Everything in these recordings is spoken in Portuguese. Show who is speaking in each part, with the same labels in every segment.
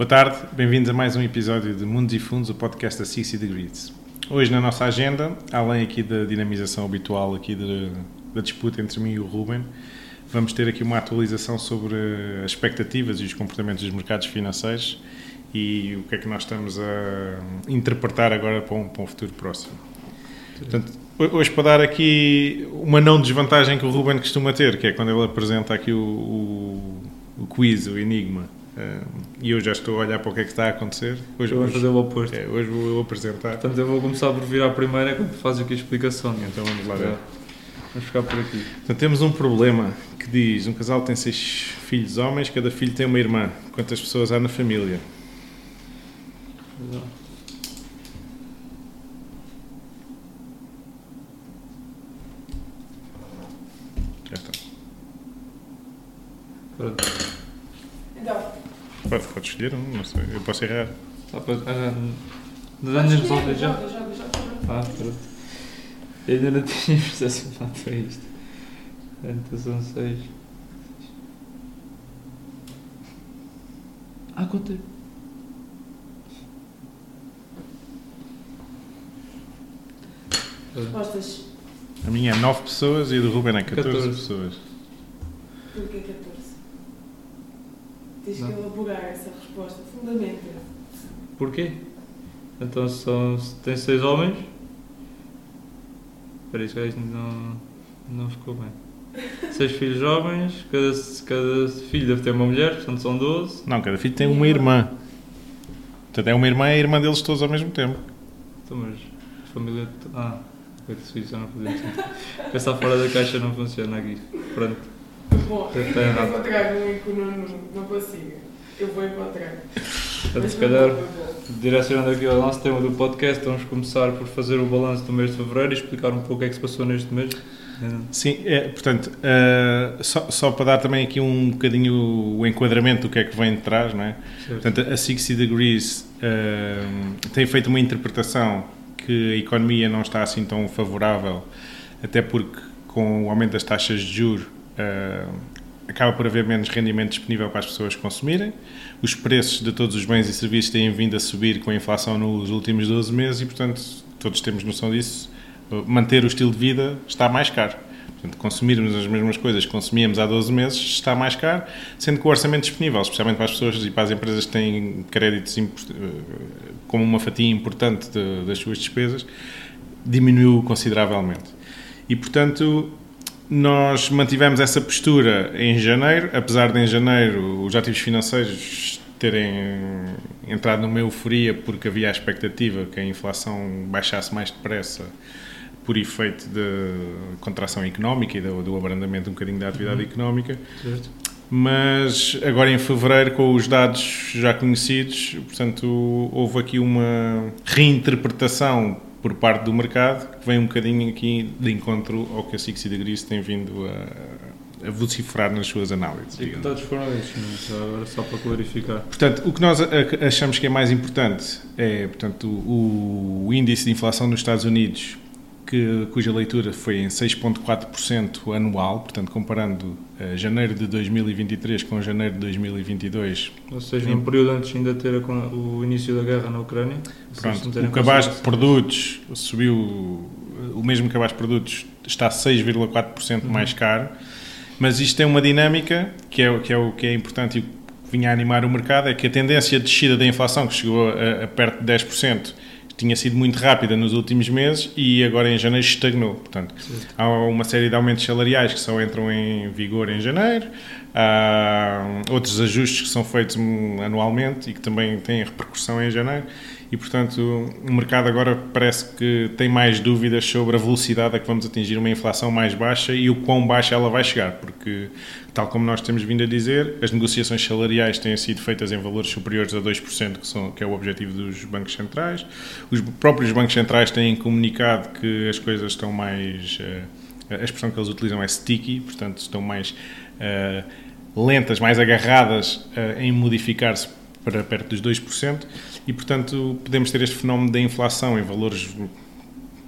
Speaker 1: Boa tarde, bem-vindos a mais um episódio de Mundos e Fundos, o podcast da 60 Degrees. Hoje na nossa agenda, além aqui da dinamização habitual aqui de, da disputa entre mim e o Ruben, vamos ter aqui uma atualização sobre as expectativas e os comportamentos dos mercados financeiros e o que é que nós estamos a interpretar agora para um, para um futuro próximo. Portanto, hoje para dar aqui uma não desvantagem que o Ruben costuma ter, que é quando ele apresenta aqui o, o, o quiz, o enigma, e eu já estou a olhar para o que é que está a acontecer.
Speaker 2: Hoje, vamos fazer o oposto.
Speaker 1: É, hoje vou eu apresentar.
Speaker 2: Portanto, eu vou começar por vir à primeira quando faz aqui a explicação.
Speaker 1: Então vamos lá ver.
Speaker 2: Vamos ficar por aqui.
Speaker 1: Então temos um problema que diz, um casal tem seis filhos homens, cada filho tem uma irmã. Quantas pessoas há na família?
Speaker 2: Exato.
Speaker 1: Já está.
Speaker 2: Pronto.
Speaker 3: Então,
Speaker 1: Pode, pode escolher um, não sei, eu posso errar.
Speaker 2: Dá para. Ah, Dá-nos resolver já?
Speaker 3: joga, joga, joga.
Speaker 2: Ah, pronto. Eu ainda não tinha percepcionado para isto. Portanto, são seis. Ah, contei.
Speaker 3: Respostas.
Speaker 1: A minha é 9 pessoas e a do Ruben é 14,
Speaker 2: 14.
Speaker 1: pessoas.
Speaker 3: Porquê 14? Tens
Speaker 2: Não.
Speaker 3: que elaborar essa resposta. Fundamenta.
Speaker 2: Porquê? Então são. Tem seis homens. Espera se calhar isto não, não ficou bem. Seis filhos jovens, cada, cada filho deve ter uma mulher, portanto são 12.
Speaker 1: Não, cada filho tem uma irmã. Portanto, é uma irmã e a irmã deles todos ao mesmo tempo.
Speaker 2: Então, mas a família. Ah, oito filhos já não sentido. Pensar fora da caixa não funciona aqui. Pronto.
Speaker 3: Bom,
Speaker 2: Está
Speaker 3: eu
Speaker 2: errado.
Speaker 3: vou encontrar um que não, não consigo. Eu vou encontrar.
Speaker 2: Portanto, se calhar, direcionando aqui ao nosso tema do podcast, vamos começar por fazer o balanço do mês de fevereiro e explicar um pouco o que é que se passou neste mês.
Speaker 1: Sim, é, portanto, eh, só, só para dar também aqui um bocadinho o enquadramento do que é que vem de trás, não é?
Speaker 2: Certo.
Speaker 1: Portanto, a 60 Degrees eh, tem feito uma interpretação que a economia não está assim tão favorável, até porque com o aumento das taxas de juros eh, acaba por haver menos rendimento disponível para as pessoas consumirem. Os preços de todos os bens e serviços têm vindo a subir com a inflação nos últimos 12 meses e, portanto, todos temos noção disso. Manter o estilo de vida está mais caro. Portanto, consumirmos as mesmas coisas que consumíamos há 12 meses está mais caro, sendo que o orçamento disponível, especialmente para as pessoas e para as empresas que têm créditos eh, como uma fatia importante de- das suas despesas, diminuiu consideravelmente. E, portanto, nós mantivemos essa postura em janeiro, apesar de em janeiro os ativos financeiros terem entrado numa euforia porque havia a expectativa que a inflação baixasse mais depressa por efeito de contração económica e do, do abrandamento um bocadinho da atividade económica,
Speaker 2: Certo?
Speaker 1: mas agora em fevereiro, com os dados já conhecidos, portanto, houve aqui uma reinterpretação por parte do mercado que vem um bocadinho aqui de encontro ao que a Six Degrees tem vindo a, a vociferar nas suas análises.
Speaker 2: E que dados foram? Já Agora só para clarificar.
Speaker 1: Portanto, o que nós achamos que é mais importante é, portanto, o, o índice de inflação nos Estados Unidos, que, cuja leitura foi em 6,4% anual, portanto, comparando eh, janeiro de 2023 com janeiro de 2022.
Speaker 2: Ou seja, num período antes ainda de ter a o início da guerra na Ucrânia. Vocês
Speaker 1: Pronto, o cabaz de produtos subiu, o mesmo cabaz de produtos está 6,4% mais caro, mas isto tem uma dinâmica que é, que é o que é importante e vinha a animar o mercado, é que a tendência de descida da inflação, que chegou a, a perto de 10%, tinha sido muito rápida nos últimos meses e agora em janeiro estagnou. Portanto, há uma série de aumentos salariais que só entram em vigor em janeiro, há outros ajustes que são feitos anualmente e que também têm repercussão em janeiro e, portanto, o mercado agora parece que tem mais dúvidas sobre a velocidade a que vamos atingir uma inflação mais baixa e o quão baixa ela vai chegar, porque, tal como nós temos vindo a dizer, as negociações salariais têm sido feitas em valores superiores a 2%, que, são, que é o objetivo dos bancos centrais. Os próprios bancos centrais têm comunicado que as coisas estão mais. eh, a expressão que eles utilizam é sticky, portanto, estão mais eh, lentas, mais agarradas eh, em modificar-se para perto dos 2%, e, portanto, podemos ter este fenómeno da inflação em valores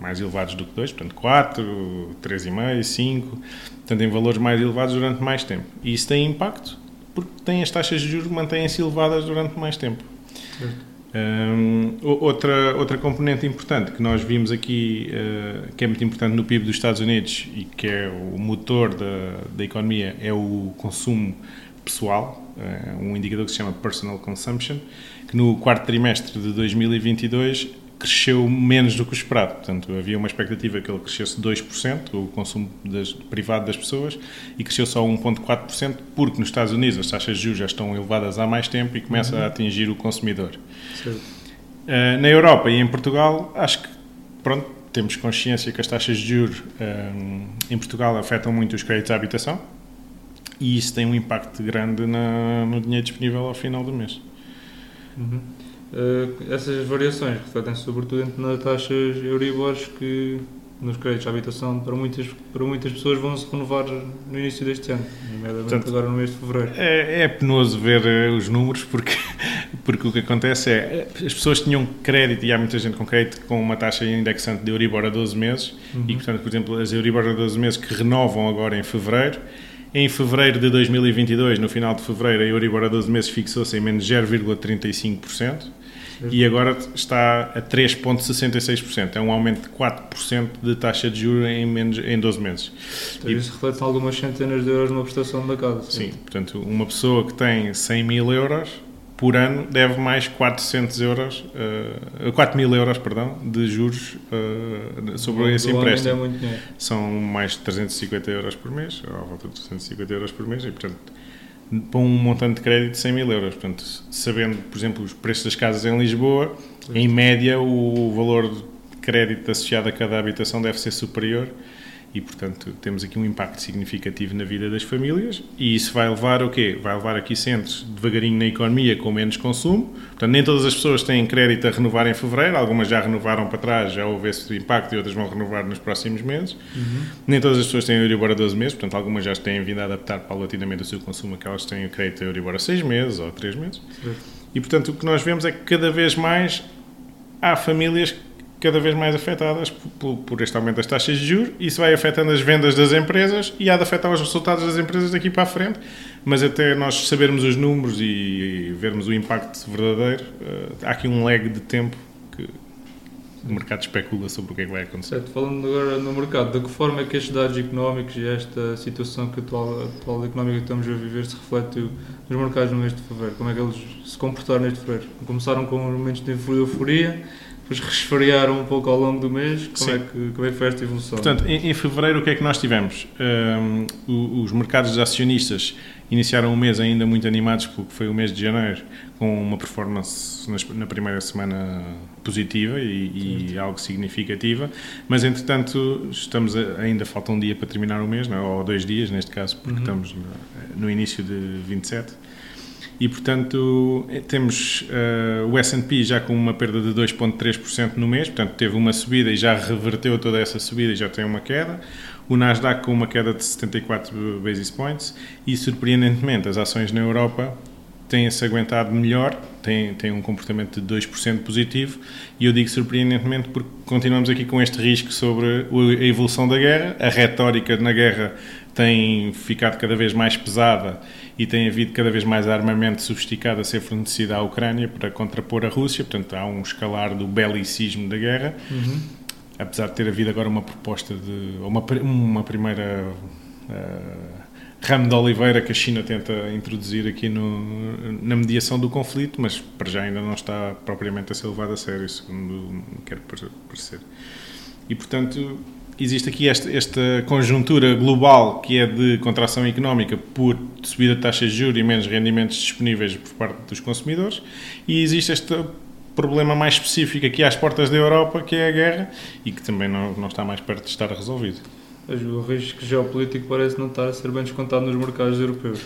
Speaker 1: mais elevados do que 2, portanto 4, 3,5, 5, portanto em valores mais elevados durante mais tempo. E isso tem impacto porque têm as taxas de juros mantêm-se elevadas durante mais tempo. Um, outra, outra componente importante que nós vimos aqui, uh, que é muito importante no PIB dos Estados Unidos e que é o motor da, da economia, é o consumo pessoal, um indicador que se chama Personal Consumption, que no quarto trimestre de 2022 cresceu menos do que o esperado. Portanto, havia uma expectativa que ele crescesse 2%, o consumo das, privado das pessoas, e cresceu só 1,4%, porque nos Estados Unidos as taxas de juros já estão elevadas há mais tempo e começa uhum. a atingir o consumidor. Uh, na Europa e em Portugal, acho que, pronto, temos consciência que as taxas de juros uh, em Portugal afetam muito os créditos à habitação e isso tem um impacto grande na, no dinheiro disponível ao final do mês.
Speaker 2: Uhum. Uh, essas variações refletem-se sobretudo nas taxas Euribors que nos créditos de habitação para muitas, para muitas pessoas vão se renovar no início deste ano, nomeadamente Portanto, agora no mês de fevereiro.
Speaker 1: É, é penoso ver uh, os números porque, porque o que acontece é as pessoas tinham crédito e há muita gente com crédito com uma taxa indexante de Euribor a 12 meses uhum. e, portanto, por exemplo, as Euribor a 12 meses que renovam agora em fevereiro em fevereiro de 2022, no final de fevereiro, a Euribor a 12 meses fixou-se em menos 0,35% e agora está a 3,66%. É um aumento de 4% de taxa de juros em, menos, em 12 meses.
Speaker 2: Então, e, isso reflete algumas centenas de euros numa prestação da casa.
Speaker 1: Sim. sim, portanto, uma pessoa que tem 100 mil euros por ano deve mais 400 euros, uh, 4 mil euros, perdão, de juros uh, sobre
Speaker 2: do,
Speaker 1: esse do empréstimo.
Speaker 2: É
Speaker 1: São mais de 350 euros por mês, ou à volta de 350 euros por mês, e portanto para um montante de crédito de 100 mil euros. Portanto, sabendo, por exemplo, os preços das casas em Lisboa, em média o valor de crédito associado a cada habitação deve ser superior e, portanto, temos aqui um impacto significativo na vida das famílias e isso vai levar o quê? Vai levar aqui centros devagarinho na economia com menos consumo. Portanto, nem todas as pessoas têm crédito a renovar em fevereiro, algumas já renovaram para trás, já houve esse impacto e outras vão renovar nos próximos meses. Uhum. Nem todas as pessoas têm Euribor a 12 meses, portanto, algumas já têm vindo a adaptar paulatinamente o seu consumo, aquelas têm o crédito a Euribor a 6 meses ou 3 meses. E, portanto, o que nós vemos é que cada vez mais há famílias cada vez mais afetadas por, por, este aumento das taxas de juros. Isso vai afetando as vendas das empresas e há de afetar os resultados das empresas daqui para a frente. Mas até nós sabermos os números e, vermos o impacto verdadeiro, uh, há aqui um lag de tempo que o mercado especula sobre o que é que vai acontecer.
Speaker 2: Certo, falando agora no mercado, de que forma é que estes dados económicos e esta situação que atual, atual económica que estamos a viver se reflete nos mercados no mês de fevereiro? Como é que eles se comportaram neste fevereiro? Começaram com momentos de euforia depois resfriaram um pouco ao longo do mês. Como, é que, como é que foi esta evolução?
Speaker 1: Portanto, em, em fevereiro o que é que nós tivemos? Um, os mercados de acionistas iniciaram o mês ainda muito animados, porque foi o mês de janeiro, com uma performance na primeira semana positiva e, e algo significativa, mas entretanto estamos a, ainda falta um dia para terminar o mês, não é? ou dois dias neste caso, porque uhum. estamos no, no início de 27 e, portanto, eh, temos uh, o S&P já com uma perda de 2,3% no mês, portanto, teve uma subida e já reverteu toda essa subida e já tem uma queda. O Nasdaq com uma queda de 74 basis points e, surpreendentemente, as ações na Europa têm-se aguentado melhor, têm, têm um comportamento de 2% positivo e eu digo surpreendentemente porque continuamos aqui com este risco sobre a evolução da guerra, a retórica na guerra tem ficado cada vez mais pesada e tem havido cada vez mais armamento sofisticado a ser fornecido à Ucrânia para contrapor a Rússia, portanto há um escalar do belicismo da guerra, uhum. apesar de ter havido agora uma proposta de uma, uma primeira uh, ramo de oliveira que a China tenta introduzir aqui no, na mediação do conflito, mas para já ainda não está propriamente a ser levado a sério, segundo quer parecer. E portanto existe aqui esta, esta, conjuntura global que é de contração económica por subida de taxas de juros e menos rendimentos disponíveis por parte dos consumidores e existe este problema mais específico aqui às portas da Europa que é a guerra e que também não, não está mais perto de estar resolvido.
Speaker 2: O risco geopolítico parece não estar a ser bem descontado nos mercados europeus.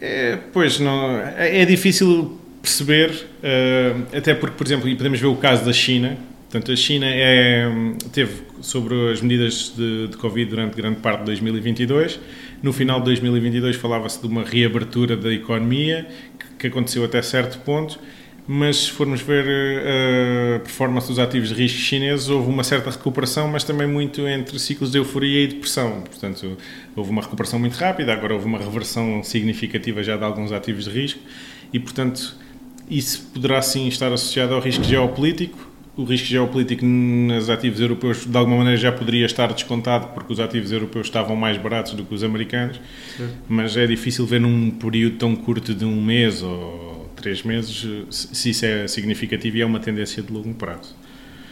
Speaker 1: É, pois, não, é, é difícil perceber, uh, até porque, por exemplo, e podemos ver o caso da China, Portanto, a China é, teve sobre as medidas de, de, Covid durante grande parte de 2022. No final de 2022 falava-se de uma reabertura da economia, que, que, aconteceu até certo ponto, mas se formos ver uh, a performance dos ativos de risco chineses, houve uma certa recuperação, mas também muito entre ciclos de euforia e depressão. Portanto, houve uma recuperação muito rápida, agora houve uma reversão significativa já de alguns ativos de risco e, portanto, isso poderá sim estar associado ao risco geopolítico. O risco geopolítico nos ativos europeus, de alguma maneira, já poderia estar descontado porque os ativos europeus estavam mais baratos do que os americanos, sim. mas é difícil ver num período tão curto de um mês ou três meses, se isso é significativo e é uma tendência de longo prazo.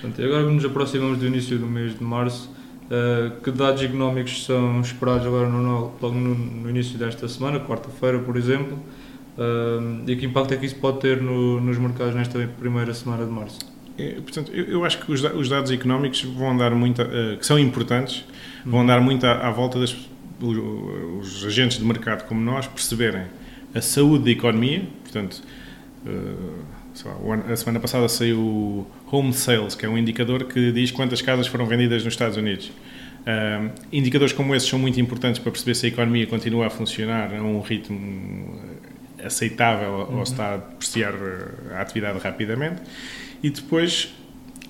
Speaker 2: Portanto, agora que nos aproximamos do início do mês de março, uh, que dados económicos são esperados agora no, logo no, no início desta semana, quarta-feira, por exemplo, uh, e que impacto é que isso pode ter no, nos mercados nesta primeira semana de março?
Speaker 1: É, portanto, eu, eu, acho que os, os, dados económicos vão dar muito, uh, que são importantes, vão uhum. dar muito à, à volta das os, os agentes de mercado como nós perceberem a saúde da economia, portanto, uh, a semana passada saiu o Home Sales, que é um indicador que diz quantas casas foram vendidas nos Estados Unidos. Uh, indicadores como esses são muito importantes para perceber se a economia continua a funcionar a um ritmo aceitável uhum. ou se está a apreciar a atividade rapidamente. E depois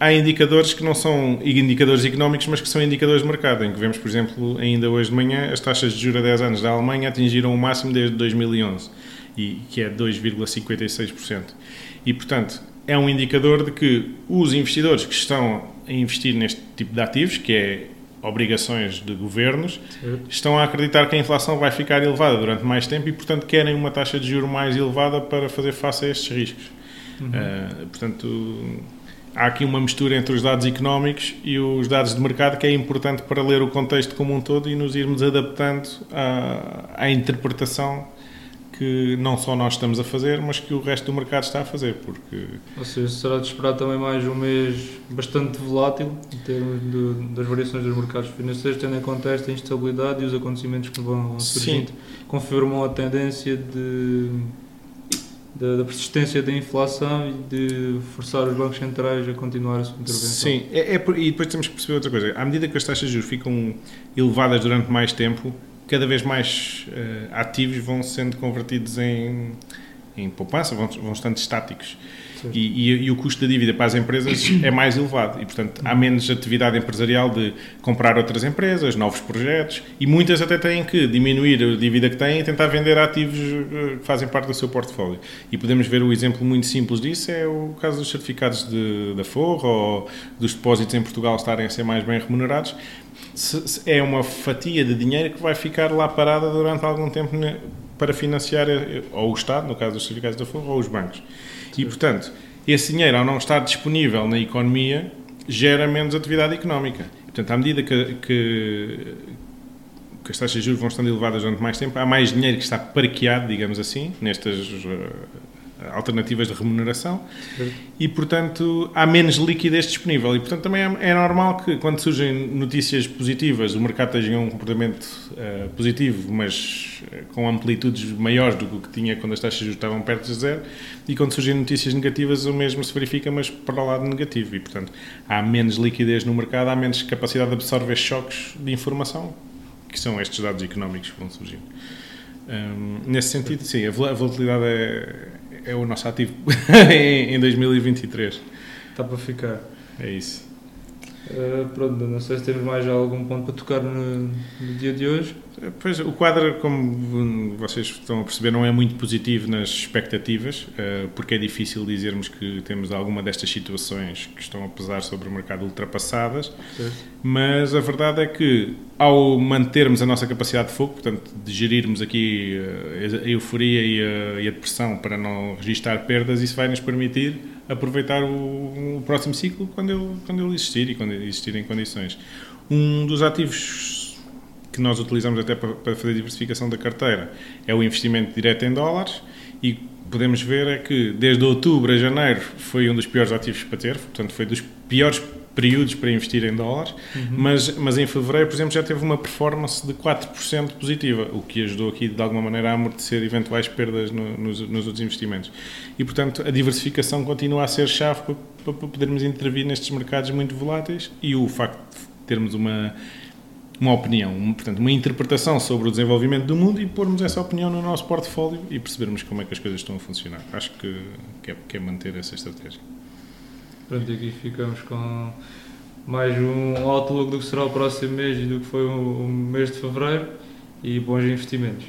Speaker 1: há indicadores que não são indicadores económicos, mas que são indicadores de mercado, em que vemos, por exemplo, ainda hoje de manhã, as taxas de juros a 10 anos da Alemanha atingiram o máximo desde 2011, e, que é 2,56%. E, portanto, é um indicador de que os investidores que estão a investir neste tipo de ativos, que é obrigações de governos, Sim. estão a acreditar que a inflação vai ficar elevada durante mais tempo e, portanto, querem uma taxa de juros mais elevada para fazer face a estes riscos. Uhum. Uh, portanto, há aqui uma mistura entre os dados económicos e os dados de mercado que é importante para ler o contexto como um todo e nos irmos adaptando à, à interpretação que não só nós estamos a fazer, mas que o resto do mercado está a fazer, porque...
Speaker 2: Ou seja, será de esperar também mais um mês bastante volátil em termos de, das variações dos mercados financeiros, tendo em conta esta instabilidade e os acontecimentos que vão surgindo, Sim. confirmam a tendência de da, persistência da inflação e de forçar os bancos centrais a continuar a sua intervenção.
Speaker 1: Sim, é, é por, e depois temos que perceber outra coisa. À medida que as taxas de juros ficam elevadas durante mais tempo, cada vez mais uh, ativos vão sendo convertidos em, em poupança, vão, vão estando estáticos. E, e, e, o custo da dívida para as empresas é mais elevado e, portanto, há menos atividade empresarial de comprar outras empresas, novos projetos e muitas até têm que diminuir a dívida que têm e tentar vender ativos eh, que fazem parte do seu portfólio. E podemos ver o exemplo muito simples disso é o caso dos certificados de, da Forra ou dos depósitos em Portugal estarem a ser mais bem remunerados. É uma fatia de dinheiro que vai ficar lá parada durante algum tempo para financiar eh, ou o Estado, no caso dos certificados da Forra, ou os bancos. E, portanto, esse dinheiro, ao não estar disponível na economia, gera menos atividade económica. Portanto, à medida que, que, que, as taxas de juros vão estando elevadas durante mais tempo, há mais dinheiro que está parqueado, digamos assim, nestas alternativas de remuneração e, portanto, há menos liquidez disponível. E, portanto, também é, é, normal que, quando surgem notícias positivas, o mercado tenha um comportamento uh, positivo, mas uh, com amplitudes maiores do que tinha quando as taxas estavam perto de zero, e quando surgem notícias negativas, o mesmo se verifica, mas para o lado negativo. E, portanto, há menos liquidez no mercado, há menos capacidade de absorver choques de informação, que são estes dados económicos que vão surgindo. Um, nesse sentido, sim, a volatilidade é, é o nosso ativo em 2023.
Speaker 2: Está para ficar.
Speaker 1: É isso.
Speaker 2: Uh, pronto, não sei se temos mais algum ponto para tocar no, no, dia de hoje.
Speaker 1: Pois, o quadro, como vocês estão a perceber, não é muito positivo nas expectativas, uh, porque é difícil dizermos que temos alguma destas situações que estão a pesar sobre o mercado ultrapassadas, mas a verdade é que, ao mantermos a nossa capacidade de fogo, portanto, de gerirmos aqui uh, a euforia e a, e a depressão para não registrar perdas, isso vai nos permitir aproveitar o, o, próximo ciclo quando ele, quando ele existir e quando existir em condições. Um dos ativos que nós utilizamos até para, para fazer diversificação da carteira é o investimento direto em dólares e podemos ver é que desde outubro a janeiro foi um dos piores ativos para ter, portanto foi dos piores períodos para investir em dólares, uhum. mas, mas em fevereiro, por exemplo, já teve uma performance de 4% positiva, o que ajudou aqui de alguma maneira a amortecer eventuais perdas no, nos, nos outros investimentos. E, portanto, a diversificação continua a ser chave para, para podermos intervir nestes mercados muito voláteis e o facto de termos uma uma opinião, um, portanto, uma interpretação sobre o desenvolvimento do mundo e pormos essa opinião no nosso portfólio e percebermos como é que as coisas estão a funcionar. Acho que, que, é, que é manter essa estratégia.
Speaker 2: Pronto, aqui ficamos com mais um outlook do que será o próximo mês e do que foi o mês de fevereiro e bons investimentos.